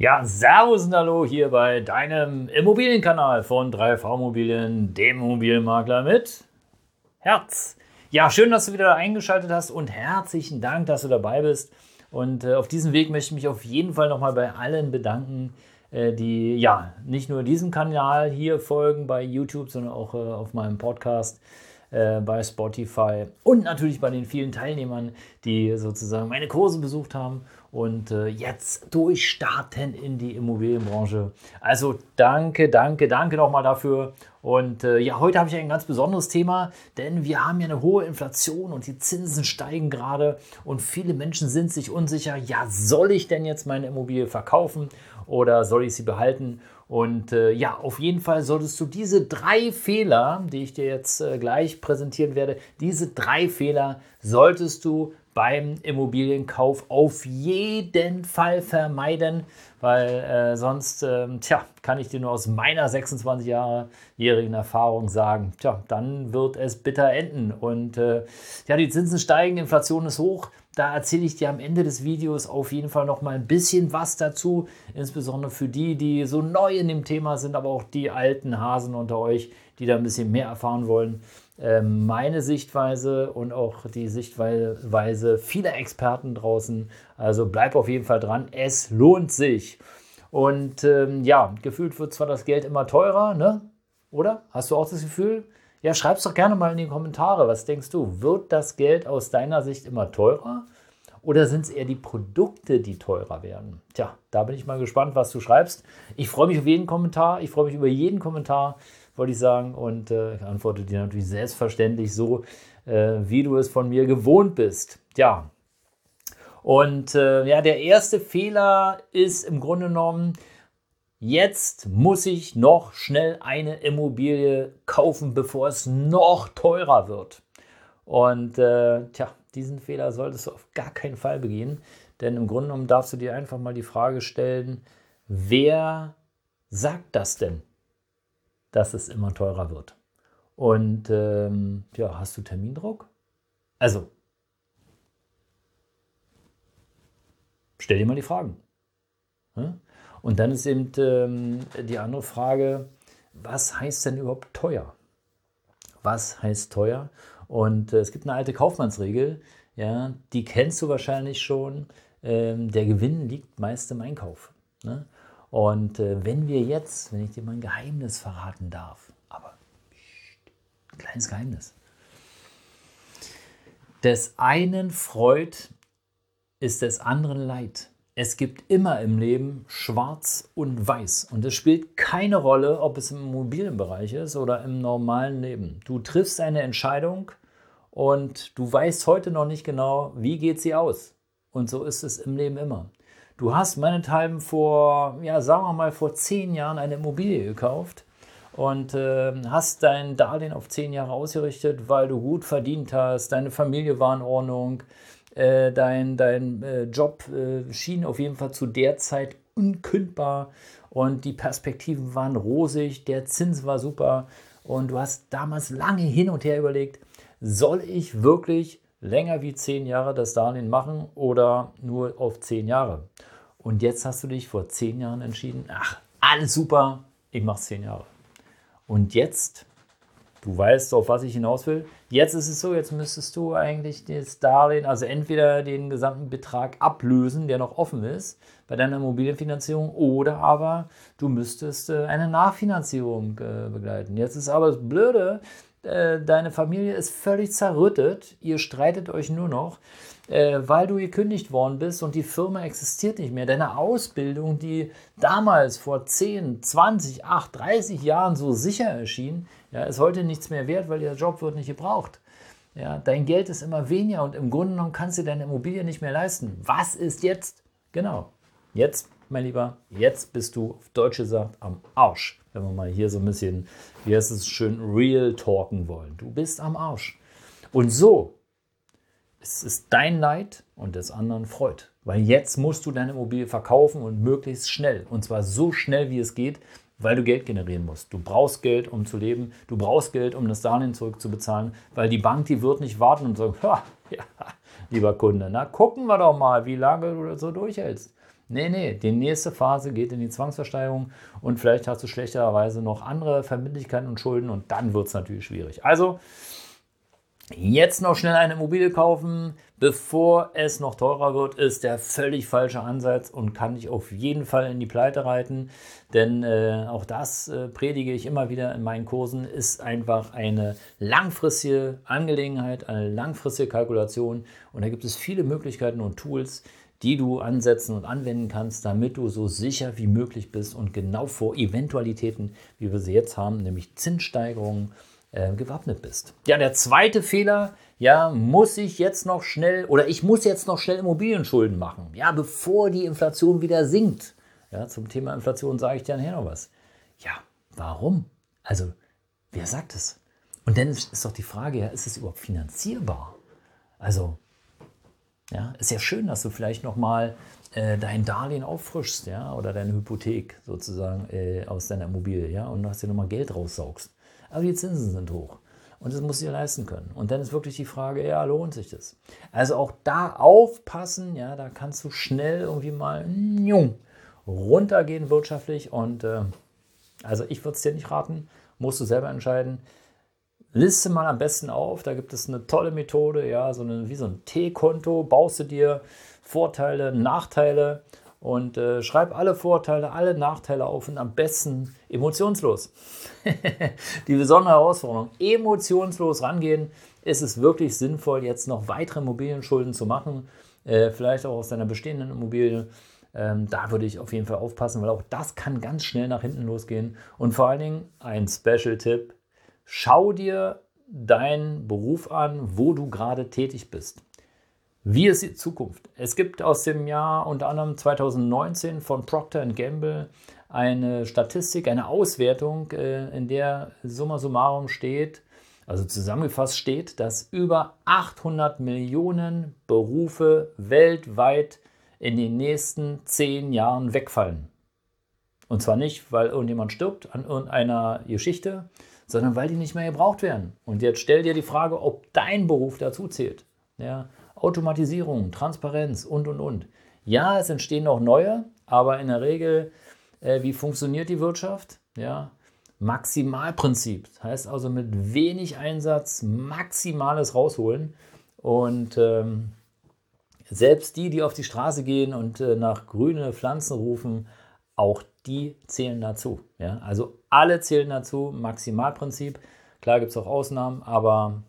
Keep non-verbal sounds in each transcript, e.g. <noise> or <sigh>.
Ja, Servus und Hallo hier bei deinem Immobilienkanal von 3V Immobilien, dem Immobilienmakler mit Herz. Ja, schön, dass du wieder eingeschaltet hast und herzlichen Dank, dass du dabei bist. Und äh, auf diesem Weg möchte ich mich auf jeden Fall nochmal bei allen bedanken, äh, die ja nicht nur diesem Kanal hier folgen bei YouTube, sondern auch äh, auf meinem Podcast äh, bei Spotify und natürlich bei den vielen Teilnehmern, die sozusagen meine Kurse besucht haben und äh, jetzt durchstarten in die Immobilienbranche. Also danke, danke, danke nochmal dafür. Und äh, ja, heute habe ich ein ganz besonderes Thema, denn wir haben ja eine hohe Inflation und die Zinsen steigen gerade und viele Menschen sind sich unsicher, ja, soll ich denn jetzt meine Immobilie verkaufen oder soll ich sie behalten? Und äh, ja, auf jeden Fall solltest du diese drei Fehler, die ich dir jetzt äh, gleich präsentieren werde, diese drei Fehler solltest du beim Immobilienkauf auf jeden Fall vermeiden, weil äh, sonst, äh, tja, kann ich dir nur aus meiner 26-jährigen Erfahrung sagen, tja, dann wird es bitter enden. Und äh, ja, die Zinsen steigen, Inflation ist hoch. Da erzähle ich dir am Ende des Videos auf jeden Fall noch mal ein bisschen was dazu, insbesondere für die, die so neu in dem Thema sind, aber auch die alten Hasen unter euch, die da ein bisschen mehr erfahren wollen. Ähm, meine Sichtweise und auch die Sichtweise vieler Experten draußen. Also bleib auf jeden Fall dran. Es lohnt sich. Und ähm, ja, gefühlt wird zwar das Geld immer teurer, ne? Oder? Hast du auch das Gefühl? Ja, schreib es doch gerne mal in die Kommentare. Was denkst du? Wird das Geld aus deiner Sicht immer teurer? Oder sind es eher die Produkte, die teurer werden? Tja, da bin ich mal gespannt, was du schreibst. Ich freue mich auf jeden Kommentar. Ich freue mich über jeden Kommentar wollte ich sagen. Und äh, ich antworte dir natürlich selbstverständlich so, äh, wie du es von mir gewohnt bist. Ja. Und äh, ja, der erste Fehler ist im Grunde genommen, jetzt muss ich noch schnell eine Immobilie kaufen, bevor es noch teurer wird. Und äh, tja, diesen Fehler solltest du auf gar keinen Fall begehen, denn im Grunde genommen darfst du dir einfach mal die Frage stellen, wer sagt das denn? dass es immer teurer wird. Und ähm, ja, hast du Termindruck? Also, stell dir mal die Fragen. Und dann ist eben ähm, die andere Frage, was heißt denn überhaupt teuer? Was heißt teuer? Und äh, es gibt eine alte Kaufmannsregel, ja, die kennst du wahrscheinlich schon. Ähm, der Gewinn liegt meist im Einkauf. Ne? Und äh, wenn wir jetzt, wenn ich dir mal ein Geheimnis verraten darf, aber ein kleines Geheimnis. Des einen Freud ist des anderen Leid. Es gibt immer im Leben schwarz und weiß. Und es spielt keine Rolle, ob es im Immobilienbereich ist oder im normalen Leben. Du triffst eine Entscheidung und du weißt heute noch nicht genau, wie geht sie aus. Und so ist es im Leben immer. Du hast meinethalben vor, ja, sagen wir mal, vor zehn Jahren eine Immobilie gekauft und äh, hast dein Darlehen auf zehn Jahre ausgerichtet, weil du gut verdient hast, deine Familie war in Ordnung, äh, dein, dein äh, Job äh, schien auf jeden Fall zu der Zeit unkündbar und die Perspektiven waren rosig, der Zins war super und du hast damals lange hin und her überlegt, soll ich wirklich länger wie zehn Jahre das Darlehen machen oder nur auf zehn Jahre? Und jetzt hast du dich vor zehn Jahren entschieden, ach, alles super, ich mache zehn Jahre. Und jetzt, du weißt, auf was ich hinaus will, jetzt ist es so, jetzt müsstest du eigentlich das Darlehen, also entweder den gesamten Betrag ablösen, der noch offen ist bei deiner Immobilienfinanzierung, oder aber du müsstest äh, eine Nachfinanzierung äh, begleiten. Jetzt ist aber das Blöde, äh, deine Familie ist völlig zerrüttet, ihr streitet euch nur noch weil du gekündigt worden bist und die Firma existiert nicht mehr. Deine Ausbildung, die damals vor 10, 20, 8, 30 Jahren so sicher erschien, ja, ist heute nichts mehr wert, weil der Job wird nicht gebraucht. Ja, dein Geld ist immer weniger und im Grunde genommen kannst du deine Immobilie nicht mehr leisten. Was ist jetzt? Genau. Jetzt mein Lieber, jetzt bist du auf Deutsch gesagt am Arsch. Wenn wir mal hier so ein bisschen, wie heißt es schön, real talken wollen. Du bist am Arsch. Und so, es ist dein Leid und des anderen Freud. Weil jetzt musst du deine Immobilie verkaufen und möglichst schnell. Und zwar so schnell, wie es geht, weil du Geld generieren musst. Du brauchst Geld, um zu leben. Du brauchst Geld, um das Darlehen zurückzubezahlen, weil die Bank, die wird nicht warten und sagen, <laughs> ja, lieber Kunde, na gucken wir doch mal, wie lange du das so durchhältst. Nee, nee, die nächste Phase geht in die Zwangsversteigerung und vielleicht hast du schlechterweise noch andere Verbindlichkeiten und Schulden und dann wird es natürlich schwierig. Also jetzt noch schnell eine Immobilie kaufen, bevor es noch teurer wird, ist der völlig falsche Ansatz und kann dich auf jeden Fall in die Pleite reiten. Denn äh, auch das äh, predige ich immer wieder in meinen Kursen, ist einfach eine langfristige Angelegenheit, eine langfristige Kalkulation. Und da gibt es viele Möglichkeiten und Tools, die du ansetzen und anwenden kannst, damit du so sicher wie möglich bist und genau vor Eventualitäten, wie wir sie jetzt haben, nämlich Zinssteigerungen, äh, gewappnet bist. Ja, der zweite Fehler, ja, muss ich jetzt noch schnell oder ich muss jetzt noch schnell Immobilienschulden machen, ja, bevor die Inflation wieder sinkt. Ja, zum Thema Inflation sage ich dir nachher noch was. Ja, warum? Also, wer sagt es? Und dann ist doch die Frage, ja, ist es überhaupt finanzierbar? Also, ja, ist ja schön, dass du vielleicht nochmal äh, dein Darlehen auffrischst, ja, oder deine Hypothek sozusagen äh, aus deiner Immobilie, ja, und hast dir nochmal Geld raussaugst. Aber die Zinsen sind hoch. Und das musst du dir leisten können. Und dann ist wirklich die Frage, ja, lohnt sich das? Also auch da aufpassen, ja, da kannst du schnell irgendwie mal runtergehen wirtschaftlich. Und äh, also ich würde es dir nicht raten, musst du selber entscheiden. Liste mal am besten auf, da gibt es eine tolle Methode, ja, so eine, wie so ein T-Konto, baust du dir Vorteile, Nachteile und äh, schreib alle Vorteile, alle Nachteile auf und am besten emotionslos. <laughs> Die besondere Herausforderung, emotionslos rangehen, ist es wirklich sinnvoll, jetzt noch weitere Immobilienschulden zu machen, äh, vielleicht auch aus deiner bestehenden Immobilie. Ähm, da würde ich auf jeden Fall aufpassen, weil auch das kann ganz schnell nach hinten losgehen. Und vor allen Dingen ein Special-Tipp, Schau dir deinen Beruf an, wo du gerade tätig bist. Wie ist die Zukunft? Es gibt aus dem Jahr unter anderem 2019 von Procter Gamble eine Statistik, eine Auswertung, äh, in der summa summarum steht, also zusammengefasst steht, dass über 800 Millionen Berufe weltweit in den nächsten zehn Jahren wegfallen. Und zwar nicht, weil irgendjemand stirbt an irgendeiner Geschichte, sondern weil die nicht mehr gebraucht werden. Und jetzt stell dir die Frage, ob dein Beruf dazu zählt. Ja, Automatisierung, Transparenz und, und, und. Ja, es entstehen auch neue, aber in der Regel, äh, wie funktioniert die Wirtschaft? Ja, Maximalprinzip. Heißt also mit wenig Einsatz Maximales rausholen. Und ähm, selbst die, die auf die Straße gehen und äh, nach grüne Pflanzen rufen, auch die zählen dazu. Ja? Also alle zählen dazu, Maximalprinzip. Klar gibt es auch Ausnahmen, aber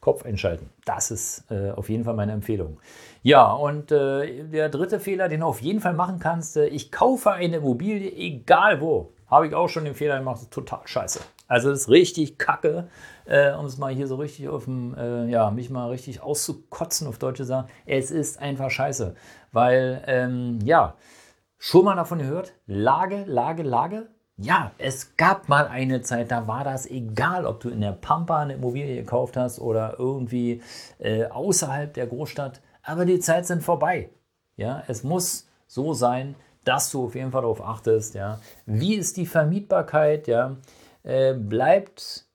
Kopf einschalten. Das ist äh, auf jeden Fall meine Empfehlung. Ja, und äh, der dritte Fehler, den du auf jeden Fall machen kannst, äh, ich kaufe eine Immobilie, egal wo. Habe ich auch schon den Fehler gemacht, total scheiße. Also das ist richtig kacke, äh, um es mal hier so richtig auf dem, äh, ja, mich mal richtig auszukotzen auf Deutsche sagen. Es ist einfach scheiße, weil, ähm, ja, Schon mal davon gehört? Lage, Lage, Lage? Ja, es gab mal eine Zeit, da war das egal, ob du in der Pampa eine Immobilie gekauft hast oder irgendwie äh, außerhalb der Großstadt. Aber die Zeit sind vorbei. Ja, es muss so sein, dass du auf jeden Fall darauf achtest. Ja, wie ist die Vermietbarkeit? Ja, äh, bleibt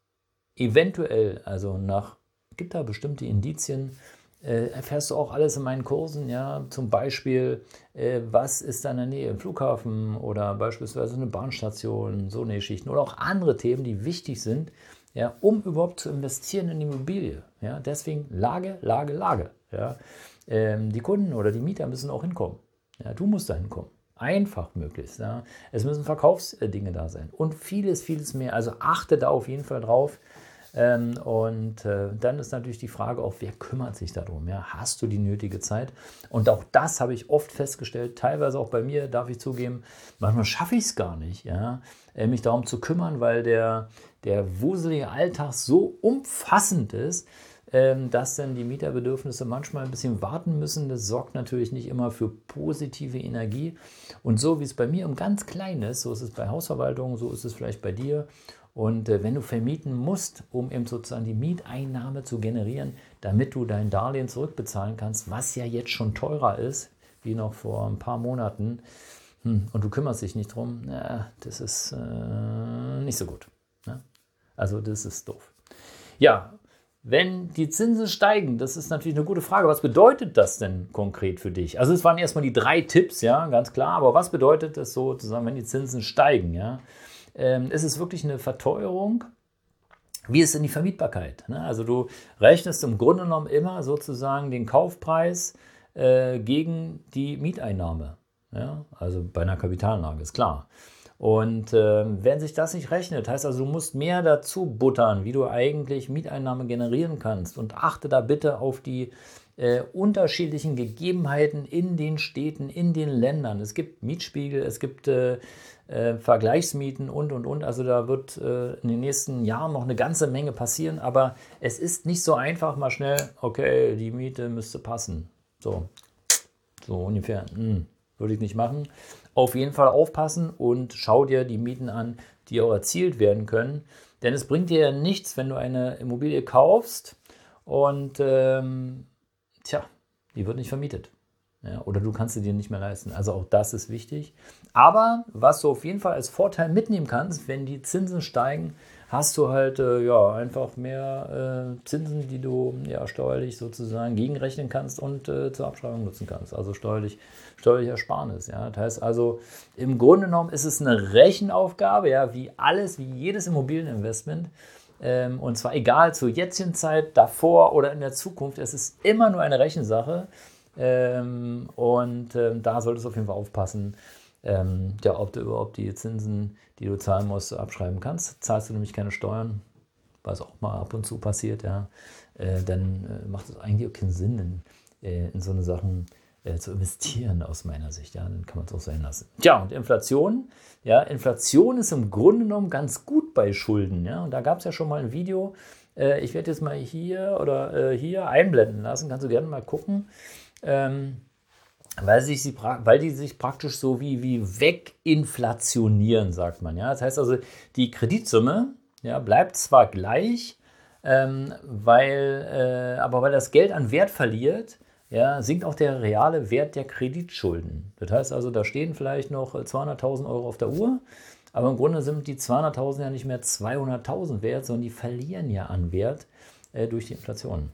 eventuell, also nach gibt da bestimmte Indizien, äh, erfährst du auch alles in meinen Kursen, ja, zum Beispiel, äh, was ist da in der Nähe, im Flughafen oder beispielsweise eine Bahnstation, so eine Geschichten oder auch andere Themen, die wichtig sind, ja, um überhaupt zu investieren in die Immobilie. Ja, deswegen Lage, Lage, Lage. Ja. Ähm, die Kunden oder die Mieter müssen auch hinkommen. Ja, du musst da hinkommen. Einfach möglichst. Ja. Es müssen Verkaufsdinge da sein und vieles, vieles mehr. Also achte da auf jeden Fall drauf. Ähm, und äh, dann ist natürlich die Frage auch, wer kümmert sich darum? Ja? Hast du die nötige Zeit? Und auch das habe ich oft festgestellt, teilweise auch bei mir, darf ich zugeben, manchmal schaffe ich es gar nicht, ja? Äh, mich darum zu kümmern, weil der, der wuselige Alltag so umfassend ist, ähm, dass dann die Mieterbedürfnisse manchmal ein bisschen warten müssen. Das sorgt natürlich nicht immer für positive Energie. Und so wie es bei mir um ganz klein ist, so ist es bei Hausverwaltung, so ist es vielleicht bei dir. Und äh, wenn du vermieten musst, um eben sozusagen die Mieteinnahme zu generieren, damit du dein Darlehen zurückbezahlen kannst, was ja jetzt schon teurer ist, wie noch vor ein paar Monaten, hm, und du kümmerst dich nicht drum, na, das ist äh, nicht so gut. Ne? Also das ist doof. Ja, wenn die Zinsen steigen, das ist natürlich eine gute Frage. Was bedeutet das denn konkret für dich? Also es waren erstmal die drei Tipps, ja, ganz klar. Aber was bedeutet das sozusagen, wenn die Zinsen steigen? Ja, ähm, ist es wirklich eine Verteuerung? Wie ist denn die Vermietbarkeit? Ne? Also du rechnest im Grunde genommen immer sozusagen den Kaufpreis äh, gegen die Mieteinnahme. Ja? Also bei einer Kapitalanlage ist klar. Und äh, wenn sich das nicht rechnet, heißt also, du musst mehr dazu buttern, wie du eigentlich Mieteinnahme generieren kannst. Und achte da bitte auf die äh, unterschiedlichen Gegebenheiten in den Städten, in den Ländern. Es gibt Mietspiegel, es gibt äh, äh Vergleichsmieten und, und, und. Also da wird äh, in den nächsten Jahren noch eine ganze Menge passieren. Aber es ist nicht so einfach, mal schnell, okay, die Miete müsste passen. So, so ungefähr. Hm, würde ich nicht machen auf jeden Fall aufpassen und schau dir die Mieten an, die auch erzielt werden können. Denn es bringt dir ja nichts, wenn du eine Immobilie kaufst und ähm, tja, die wird nicht vermietet. Ja, oder du kannst sie dir nicht mehr leisten. Also auch das ist wichtig. Aber was du auf jeden Fall als Vorteil mitnehmen kannst, wenn die Zinsen steigen, hast du halt äh, ja, einfach mehr äh, Zinsen, die du ja, steuerlich sozusagen gegenrechnen kannst und äh, zur Abschreibung nutzen kannst. Also steuerlich, steuerlich Ersparnis. Ja. Das heißt also, im Grunde genommen ist es eine Rechenaufgabe, ja, wie alles, wie jedes Immobilieninvestment. Ähm, und zwar egal zur jetzigen Zeit, davor oder in der Zukunft. Es ist immer nur eine Rechensache. Ähm, und ähm, da solltest du auf jeden Fall aufpassen, ja, ob du überhaupt die Zinsen, die du zahlen musst, abschreiben kannst. Zahlst du nämlich keine Steuern, was auch mal ab und zu passiert, ja, äh, dann äh, macht es eigentlich auch keinen Sinn, in, äh, in so eine Sachen zu investieren, aus meiner Sicht. Ja, dann kann man es auch sein lassen. Tja, und Inflation. Ja, Inflation ist im Grunde genommen ganz gut bei Schulden. Ja, und da gab es ja schon mal ein Video. Äh, ich werde jetzt mal hier oder äh, hier einblenden lassen. Kannst du gerne mal gucken. Ähm, weil, sich sie, weil die sich praktisch so wie, wie weginflationieren, sagt man. Ja? Das heißt also, die Kreditsumme ja, bleibt zwar gleich, ähm, weil, äh, aber weil das Geld an Wert verliert, ja, sinkt auch der reale Wert der Kreditschulden. Das heißt also, da stehen vielleicht noch 200.000 Euro auf der Uhr, aber im Grunde sind die 200.000 ja nicht mehr 200.000 wert, sondern die verlieren ja an Wert äh, durch die Inflation.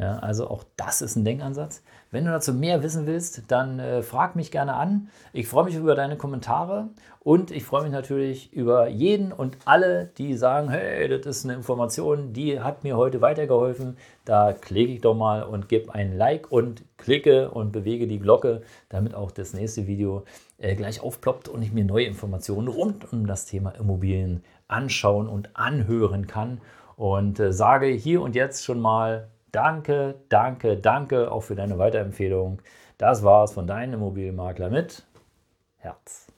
Ja, also auch das ist ein Denkansatz. Wenn du dazu mehr wissen willst, dann äh, frag mich gerne an. Ich freue mich über deine Kommentare und ich freue mich natürlich über jeden und alle, die sagen, hey, das ist eine Information, die hat mir heute weitergeholfen. Da klicke ich doch mal und gebe ein Like und klicke und bewege die Glocke, damit auch das nächste Video äh, gleich aufploppt und ich mir neue Informationen rund um das Thema Immobilien anschauen und anhören kann. Und äh, sage hier und jetzt schon mal Danke, danke, danke auch für deine Weiterempfehlung. Das war's von deinem Immobilienmakler mit Herz.